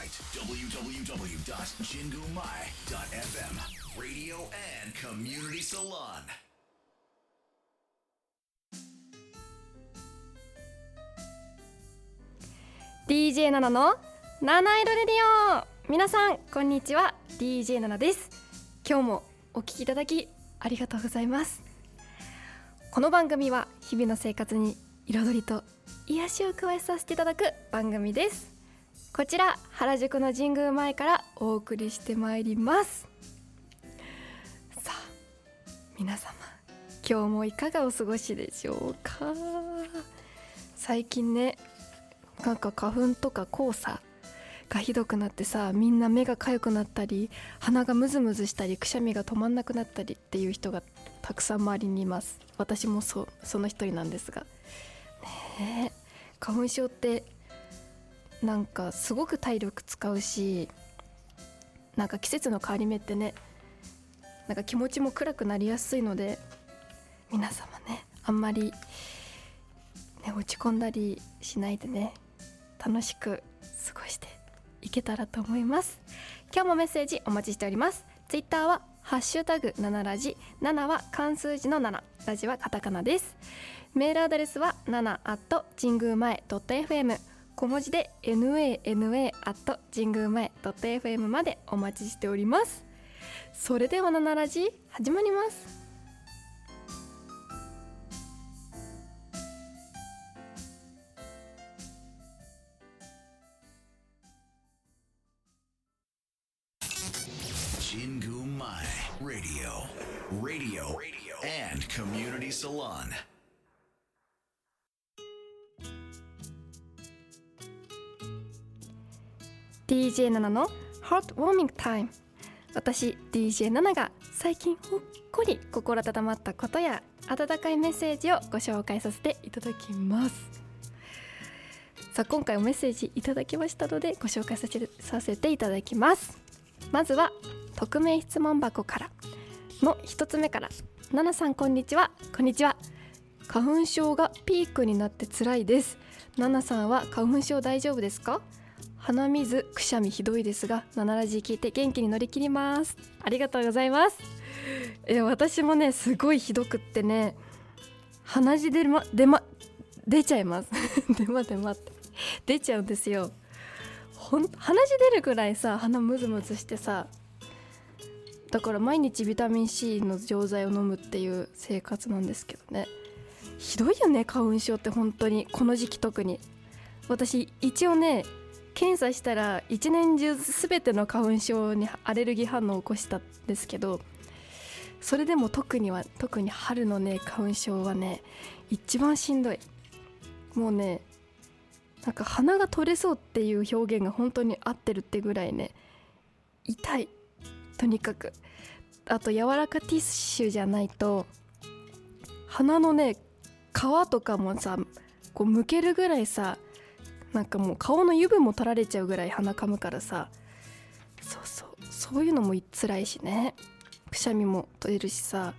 website www.jingumai.fm. Radio and Community Salon. DJ ナナの七色レディオ。皆さんこんにちは。DJ ナナです。今日もお聞きいただきありがとうございます。この番組は日々の生活に彩りと癒しを加えさせていただく番組です。こちら原宿の神宮前からお送りしてまいります。さあ皆様今日もいかがお過ごしでしょうか？最近ねなんか花粉とか黄砂がひどくなってさみんな目が痒くなったり鼻がムズムズしたりくしゃみが止まんなくなったりっていう人がたくさん周りにいます。私もそその一人なんですが。ねえ花粉症ってなんかすごく体力使うしなんか季節の変わり目ってねなんか気持ちも暗くなりやすいので皆様ねあんまり、ね、落ち込んだりしないでね楽しく過ごしていけたらと思います。今日もメッセージお待ちしております。ツイッターはハッシュタグ7ラジ7は漢数字の7ラジはカタカナです。メールアドレスは7 at 神宮前 .fm 小文字で nana at 神宮前 .fm までお待ちしております。それではナラジ始まります。ラディオ、ラディオ、and community salon。DJ7 の Heart Warming Time 私 DJ7 が最近ほっこり心温まったことや温かいメッセージをご紹介させていただきます。さあ今回もメッセージいただきましたのでご紹介させてさせていただきます。まずは匿名質問箱から。の一つ目から「ナナさんこんにちは。こんにちは。花粉症がピークになって辛いです。ナナさんは花粉症大丈夫ですか？鼻水くしゃみひどいですが7ラジ聞いて元気に乗り切ります。ありがとうございます。え私もねすごいひどくってね鼻血出ま出ま出ちゃいます。出ま出まって。出ちゃうんですよ。ほん鼻血出るくらいさ鼻ムズムズしてさだから毎日ビタミン C の錠剤を飲むっていう生活なんですけどね。ひどいよね花粉症って本当に。この時期特に。私一応ね検査したら一年中全ての花粉症にアレルギー反応を起こしたんですけどそれでも特には特に春のね花粉症はね一番しんどい。もうねなんか鼻が取れそうっていう表現が本当に合ってるってぐらいね痛い。とにかく。あと柔らかティッシュじゃないと鼻のね皮とかもさこうむけるぐらいさなんかもう顔の油分も取られちゃうぐらい鼻かむからさ。そうそう。そういうのも辛いしね。くしゃみも取れるしさ。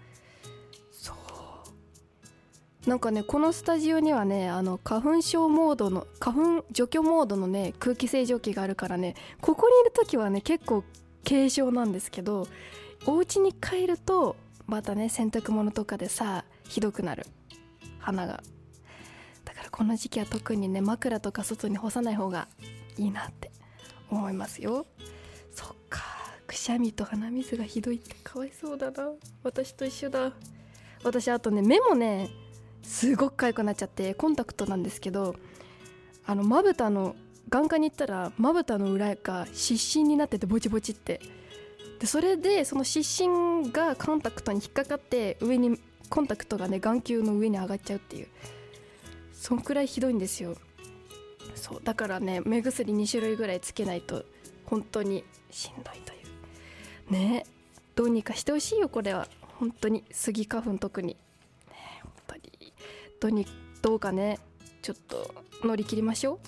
そう。なんかねこのスタジオにはねあの花粉症モードの花粉除去モードのね空気清浄機があるからねここにいる時はね結構軽症なんですけどお家に帰るとまたね洗濯物とかでさひどくなる。鼻が。この時期は特にね枕とか外に干さない方がいいなって思いますよ。そっかくしゃみと鼻水がひどいってかわいそうだな。私と一緒だ。私あとね目もねすごく痒くなっちゃってコンタクトなんですけどあのまぶたの眼科に行ったらまぶたの裏が湿疹になっててボチボチって。でそれでその湿疹がコンタクトに引っかかって上にコンタクトがね眼球の上に上がっちゃうっていう。そんくらいひどいんですよ。そうだからね目薬2種類ぐらいつけないと本当にしんどいという。ねどうにかしてほしいよこれは。本当に。スギ花粉特に。ね本当に。どうにどうかね。ちょっと乗り切りましょう。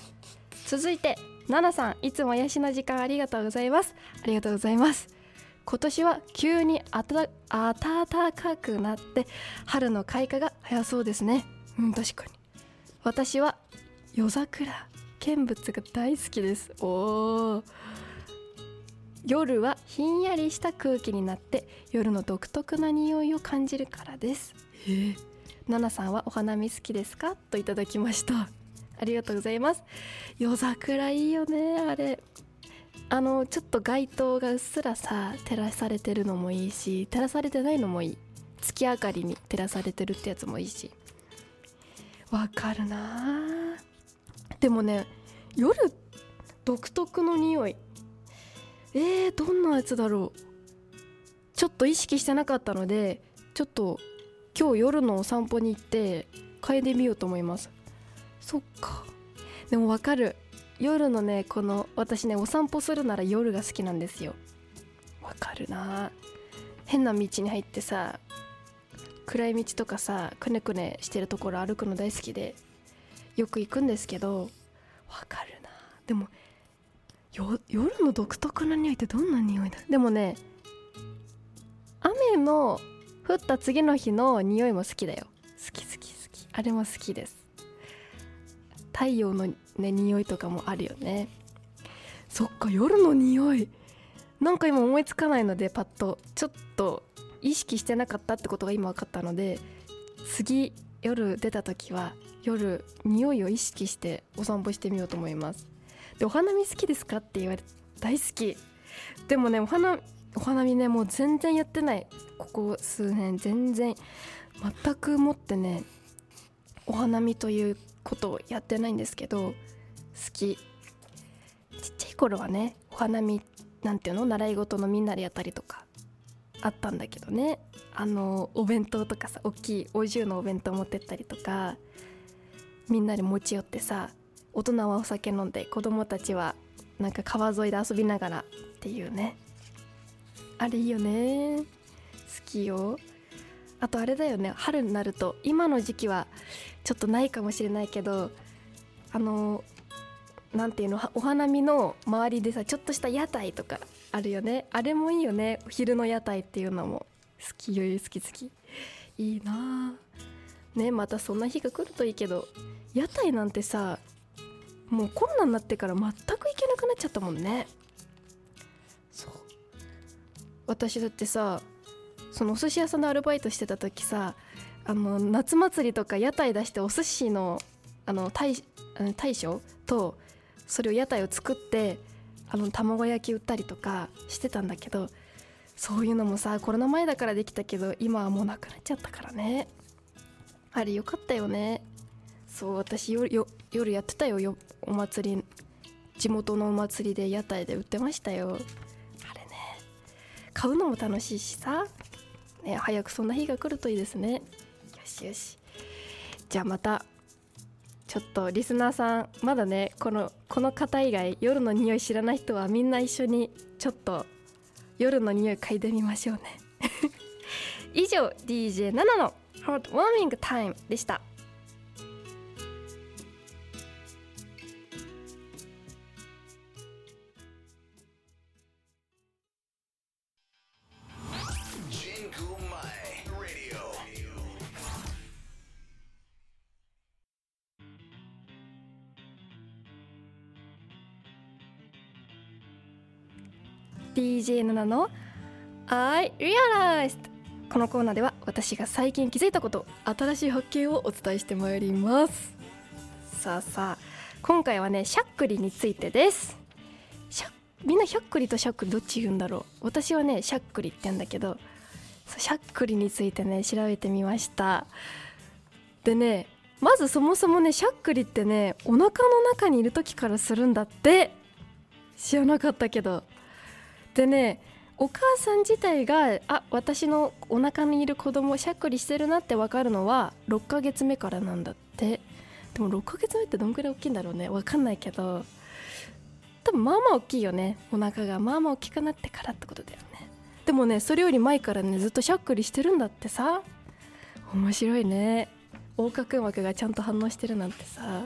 続いてナナさん。いつも癒しの時間ありがとうございます。ありがとうございます。今年は急にあた暖かくなって春の開花が早そうですね。うん確かに。私は夜桜見物が大好きです。おー。夜はひんやりした空気になって夜の独特な匂いを感じるからです。え。ー、ナナさんはお花見好きですか？といただきました。ありがとうございます。夜桜いいよねあれ。あのちょっと街灯がうっすらさ照らされてるのもいいし照らされてないのもいい。月明かりに照らされてるってやつもいいしわかるな。でもね夜独特の匂い。えー、どんなやつだろう。ちょっと意識してなかったのでちょっと今日夜のお散歩に行って嗅いでみようと思います。そっか。でもわかる。夜のねこの私ねお散歩するなら夜が好きなんですよ。わかるな。変な道に入ってさ暗い道とかさくねくねしてるところ歩くの大好きでよく行くんですけどわかるな。でも夜の独特な匂いってどんな匂いだ？でもね雨の降った次の日の匂いも好きだよ。好き好き好き。あれも好きです。太陽のね匂いとかもあるよね。そっか夜の匂い。なんか今思いつかないのでパッと。ちょっと意識してなかったってことが今分かったので次夜出た時は夜匂いを意識してお散歩してみようと思います。でお花見好きですかって言われ大好き。でもねお花お花見ねもう全然やってない。ここ数年全然全くもってねお花見ということをやってないんですけど好き。ちっちゃい頃はねお花見なんていうの？習い事のみんなでやったりとか。あったんだけどね。あのお弁当とかさ大きいお重のお弁当持ってったりとかみんなで持ち寄ってさ大人はお酒飲んで子供たちはなんか川沿いで遊びながらっていうね。あれいいよね。好きよ。あとあれだよね。春になると今の時期はちょっとないかもしれないけどあの何ていうのお花見の周りでさちょっとした屋台とかあるよね。あれもいいよね。昼の屋台っていうのも。好きよ好き好き。いいな。ねまたそんな日が来るといいけど。屋台なんてさもうコロナになってから全く行けなくなっちゃったもんね。そう。私だってさそのお寿司屋さんでアルバイトしてた時さあの夏祭りとか屋台出してお寿司のあの大大将とそれを屋台を作ってあの卵焼き売ったりとかしてたんだけどそういうのもさコロナ前だからできたけど今はもうなくなっちゃったからね。あれよかったよね。そう私夜夜やってたよお祭り。地元のお祭りで屋台で売ってましたよ。あれね。買うのも楽しいしさ、ね、早くそんな日が来るといいですね。よしよし。じゃあまた。ちょっとリスナーさんまだねこのこの方以外夜の匂い知らない人はみんな一緒にちょっと夜の匂い嗅いでみましょうね 以上 DJ7 の「ハートウォーミングタイム」でした。DJ7 の I Realized このコーナーでは私が最近気づいたこと新しい発見をお伝えしてまいります。さあさあ今回はねしゃっくりについてです。みんなしゃっくりとしゃっくりどっち言うんだろう。私はねしゃっくりって言うんだけどしゃっくりについてね調べてみました。でねまずそもそもねしゃっくりってねお腹の中にいる時からするんだって。知らなかったけど。でねお母さん自体があ私のお腹にいる子供しゃっくりしてるなって分かるのは6ヶ月目からなんだって。でも6ヶ月目ってどんくらい大きいんだろうね。分かんないけど。多分まあまあ大きいよね。お腹が。まあまあ大きくなってからってことだよね。でもねそれより前からねずっとしゃっくりしてるんだってさ。面白いね。横隔膜がちゃんと反応してるなんてさ。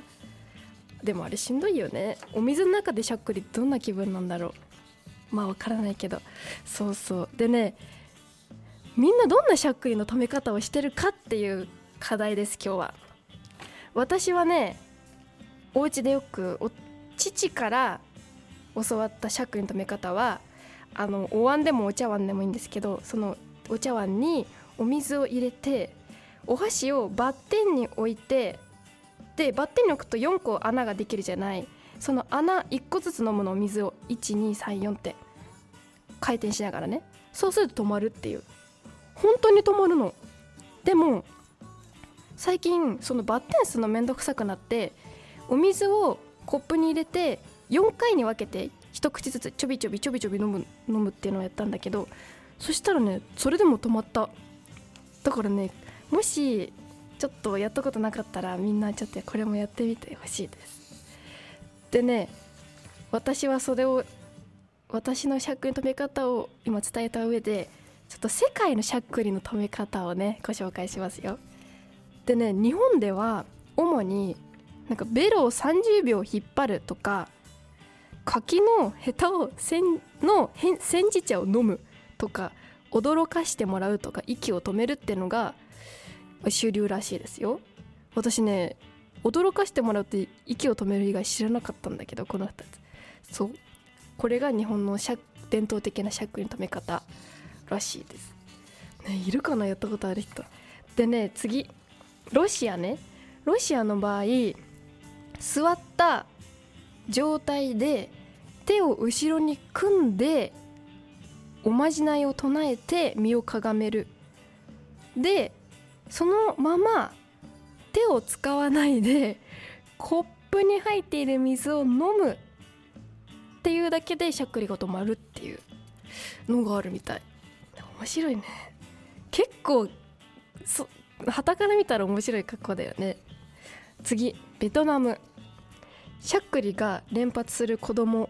でもあれしんどいよね。お水の中でしゃっくりどんな気分なんだろう。まあわからないけど。そうそう。でねみんなどんなしゃっくりの止め方をしてるかっていう課題です今日は。私はねお家でよく父から教わったしゃっくりの止め方はあのお椀でもお茶碗でもいいんですけどそのお茶碗にお水を入れてお箸をバッテンに置いてでバッテンに置くと4個穴ができるじゃない。その穴1個ずつ飲むの水を1234って回転しながらね。そうすると止まるっていう。本当に止まるの。でも最近そのバッテンするのめんどくさくなってお水をコップに入れて4回に分けて一口ずつちょびちょびちょびちょび飲む飲むっていうのをやったんだけどそしたらねそれでも止まった。だからねもしちょっとやったことなかったらみんなちょっとこれもやってみてほしいです。でね私はそれを私のしゃっくりの止め方を今伝えた上でちょっと世界のしゃっくりの止め方をねご紹介しますよ。でね日本では主になんかベロを30秒引っ張るとか柿のヘタを煎の煎じ茶を飲むとか驚かしてもらうとか息を止めるっていうのが主流らしいですよ。私ね驚かしてもらうって息を止める以外知らなかったんだけどこの2つ。そう。これが日本の伝統的なしゃっくりの止め方らしいです、ね、いるかなやったことある人でね次ロシアねロシアの場合座った状態で手を後ろに組んでおまじないを唱えて身をかがめる。でそのまま手を使わないでコップに入っている水を飲むっていうだけでしゃっくりが止まるっていうのがあるみたい。面白いね。結構そ旗から見たら面白い格好だよね。次ベトナム。しゃっくりが連発する子供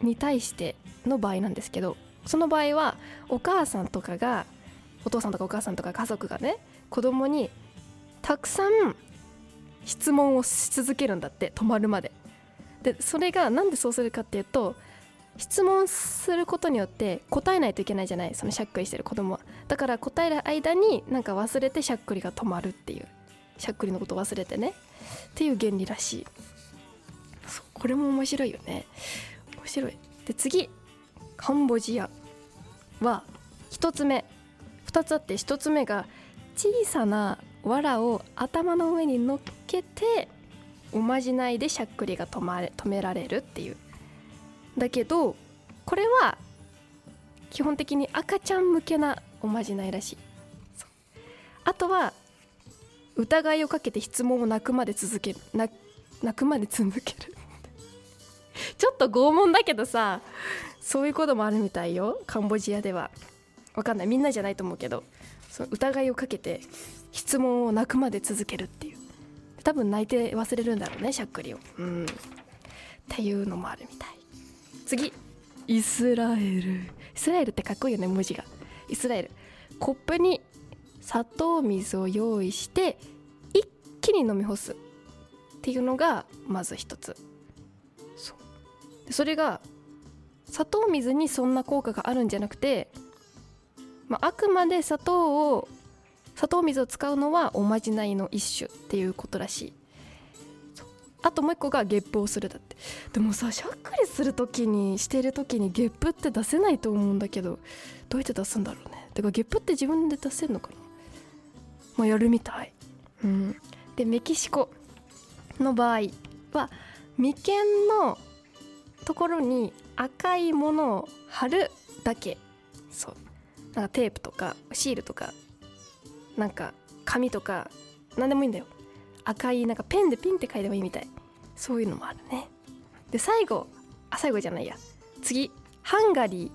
に対しての場合なんですけどその場合はお母さんとかがお父さんとかお母さんとか家族がね子供にたくさん質問をし続けるんだって止まるまで。でそれがなんでそうするかっていうと質問することによって答えないといけないじゃないそのしゃっくりしてる子供は。だから答える間になんか忘れてしゃっくりが止まるっていう。しゃっくりのこと忘れてね。っていう原理らしい。これも面白いよね。面白い。で次。カンボジアは1つ目。2つあって1つ目が小さな藁を頭の上に乗っけておまじないでしゃっくりが止まれ止められるっていう。だけどこれは基本的に赤ちゃん向けなおまじないらしい。あとは疑いをかけて質問を泣くまで続ける。泣くまで続ける。ちょっと拷問だけどさそういうこともあるみたいよ。カンボジアでは。わかんない。みんなじゃないと思うけど。その疑いをかけて質問を泣くまで続けるっていう。多分泣いて忘れるんだろうねしゃっくりを。うん。っていうのもあるみたい。次。イスラエル。イスラエルってかっこいいよね文字が。イスラエル。コップに砂糖水を用意して一気に飲み干す。っていうのがまず一つ。そう。それが砂糖水にそんな効果があるんじゃなくて、まあ、あくまで砂糖を砂糖水を使うのはおまじないの一種っていうことらしい。あともう一個がゲップをするだって。でもさしゃっくりする時にしてる時にゲップって出せないと思うんだけどどうやって出すんだろうね。てかゲップって自分で出せるのかな？まあやるみたい。うん。でメキシコの場合は眉間のところに赤いものを貼るだけ。そう。なんかテープとかシールとかなんか紙とか何でもいいんだよ。赤いなんかペンでピンって書いてもいいみたい。そういうのもあるね。で最後あ最後じゃないや。次。ハンガリ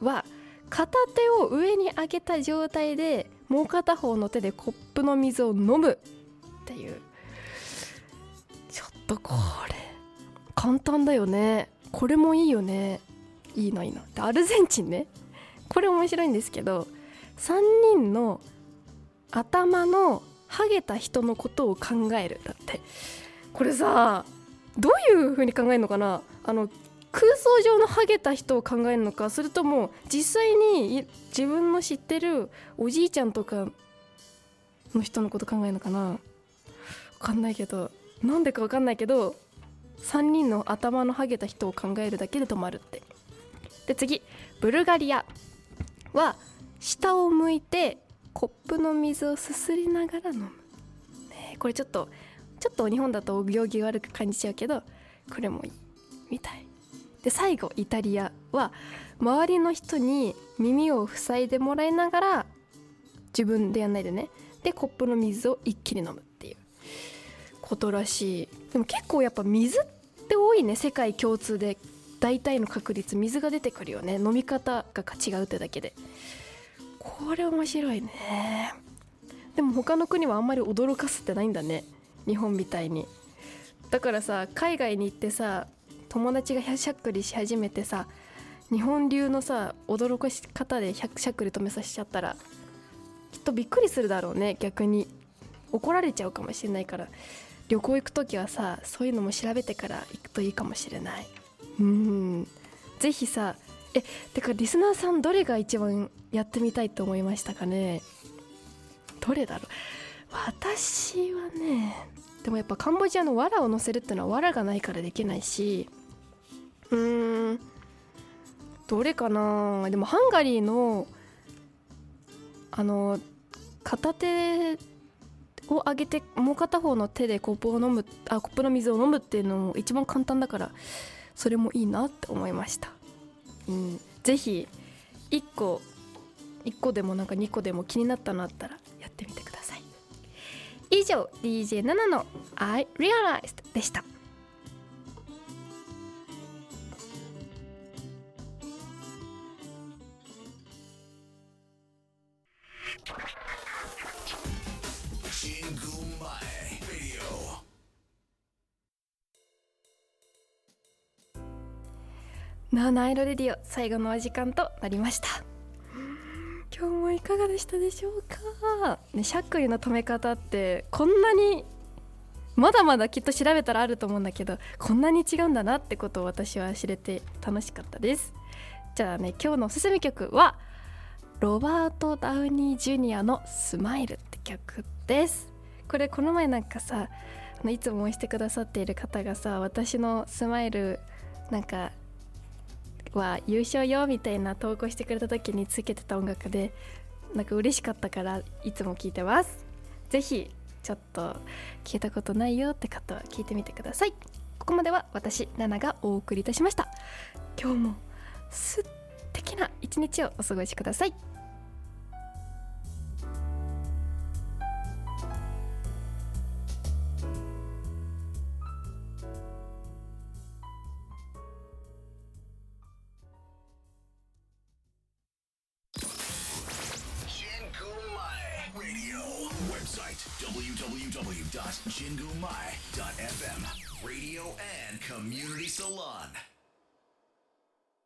ーは片手を上に上げた状態でもう片方の手でコップの水を飲む。っていう。ちょっとこれ簡単だよね。これもいいよね。いいのいいの。でアルゼンチンね。これ面白いんですけど3人の頭のハゲた人のことを考えるだって。これさどういう風に考えるのかな？あの空想上のハゲた人を考えるのかそれとも実際に自分の知ってるおじいちゃんとかの人のこと考えるのかな？分かんないけどなんでか分かんないけど3人の頭のハゲた人を考えるだけで止まるって。で次。ブルガリアは下を向いてコップの水をすすりながら飲む、ね、これちょっとちょっと日本だとお行儀悪く感じちゃうけどこれもいいみたい。で最後イタリアは周りの人に耳を塞いでもらいながら自分でやんないでね。でコップの水を一気に飲むっていう。ことらしい。でも結構やっぱ水って多いね。世界共通で。大体の確率水が出てくるよね。飲み方が違うってだけで。これ面白いね。でも他の国はあんまり驚かすってないんだね。日本みたいに。だからさ海外に行ってさ友達がしゃっくりし始めてさ日本流のさ驚かし方でしゃっくり止めさせちゃったらきっとびっくりするだろうね逆に。怒られちゃうかもしれないから。旅行行く時はさそういうのも調べてから行くといいかもしれない。うん。ぜひさえてかリスナーさんどれが一番やってみたいと思いましたかね？どれだろう？私はねでもやっぱカンボジアの藁を乗せるってのは藁がないからできないしうーんどれかな？でもハンガリーのあの片手を上げてもう片方の手でコップを飲むあコップの水を飲むっていうのも一番簡単だからそれもいいなって思いました、うん、ぜひ1個1個でもなんか2個でも気になったのあったらやってみてください。以上 DJ7 の I Realized でした。七色レディオ最後のお時間となりました。今日もいかがでしたでしょうか、ね、しゃっくりの止め方ってこんなにまだまだきっと調べたらあると思うんだけどこんなに違うんだなってことを私は知れて楽しかったです。じゃあね今日のおすすめ曲はロバート・ダウニー・ジュニアの「スマイル」って曲です。これこの前なんかさいつも応援してくださっている方がさ私のスマイルなんかは優勝よみたいな投稿してくれた時につけてた音楽でなんか嬉しかったからいつも聞いてます。是非ちょっと聞いたことないよって方は聞いてみてください。ここまでは私ナナがお送りいたしました。今日も素敵な一日をお過ごしください「Jingumai.fm Radio and Community Salon